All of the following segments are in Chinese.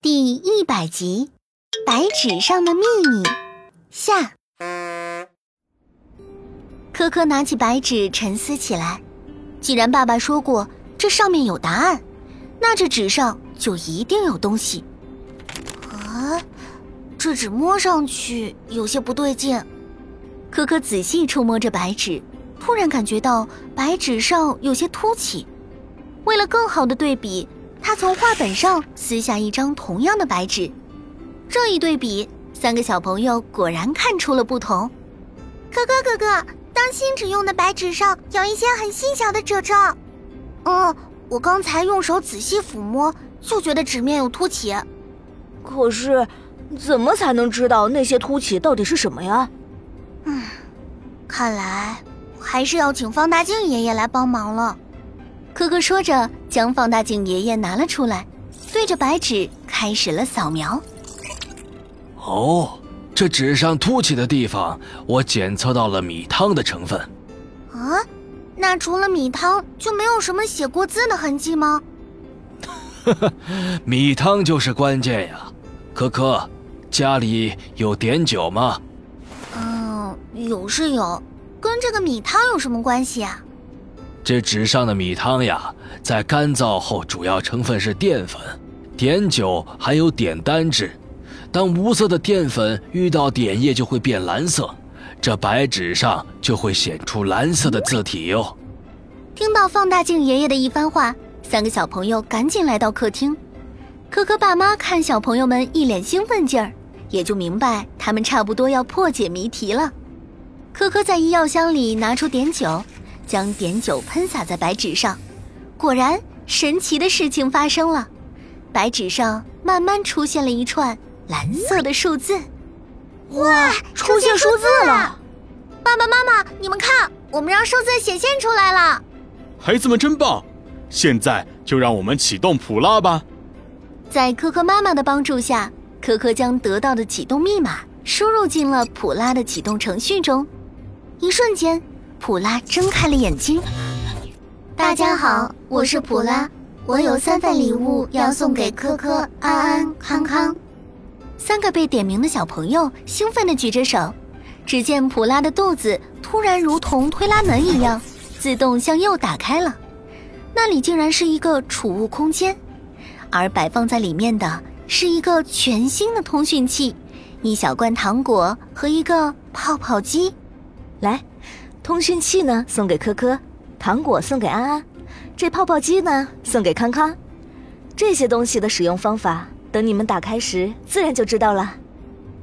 第一百集《白纸上的秘密》下。科科拿起白纸沉思起来。既然爸爸说过这上面有答案，那这纸上就一定有东西。啊，这纸摸上去有些不对劲。科科仔细触摸着白纸，突然感觉到白纸上有些凸起。为了更好的对比，他从画本上撕下一张同样的白纸。这一对比，三个小朋友果然看出了不同。哥哥哥哥。当心纸用的白纸上有一些很细小的褶皱。嗯，我刚才用手仔细抚摸，就觉得纸面有凸起。可是，怎么才能知道那些凸起到底是什么呀？嗯，看来还是要请放大镜爷爷来帮忙了。可可说着，将放大镜爷爷拿了出来，对着白纸开始了扫描。哦。这纸上凸起的地方，我检测到了米汤的成分。啊，那除了米汤，就没有什么写过字的痕迹吗？呵呵，米汤就是关键呀。可可，家里有碘酒吗？嗯，有是有，跟这个米汤有什么关系啊？这纸上的米汤呀，在干燥后主要成分是淀粉，碘酒含有碘单质。当无色的淀粉遇到碘液就会变蓝色，这白纸上就会显出蓝色的字体哟。听到放大镜爷爷的一番话，三个小朋友赶紧来到客厅。可可爸妈看小朋友们一脸兴奋劲儿，也就明白他们差不多要破解谜题了。可可在医药箱里拿出碘酒，将碘酒喷洒在白纸上，果然神奇的事情发生了，白纸上慢慢出现了一串。蓝色的数字，哇！出现数字了！爸爸妈妈，你们看，我们让数字显现出来了。孩子们真棒！现在就让我们启动普拉吧。在可可妈妈的帮助下，可可将得到的启动密码输入进了普拉的启动程序中。一瞬间，普拉睁开了眼睛。大家好，我是普拉，我有三份礼物要送给科科、安安、康康。三个被点名的小朋友兴奋地举着手，只见普拉的肚子突然如同推拉门一样，自动向右打开了。那里竟然是一个储物空间，而摆放在里面的是一个全新的通讯器、一小罐糖果和一个泡泡机。来，通讯器呢送给科科，糖果送给安安，这泡泡机呢送给康康。这些东西的使用方法。等你们打开时，自然就知道了。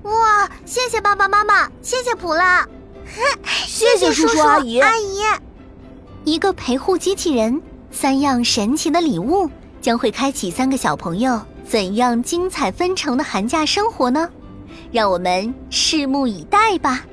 哇，谢谢爸爸妈妈，谢谢普拉，谢谢叔叔阿姨阿姨。一个陪护机器人，三样神奇的礼物，将会开启三个小朋友怎样精彩纷呈的寒假生活呢？让我们拭目以待吧。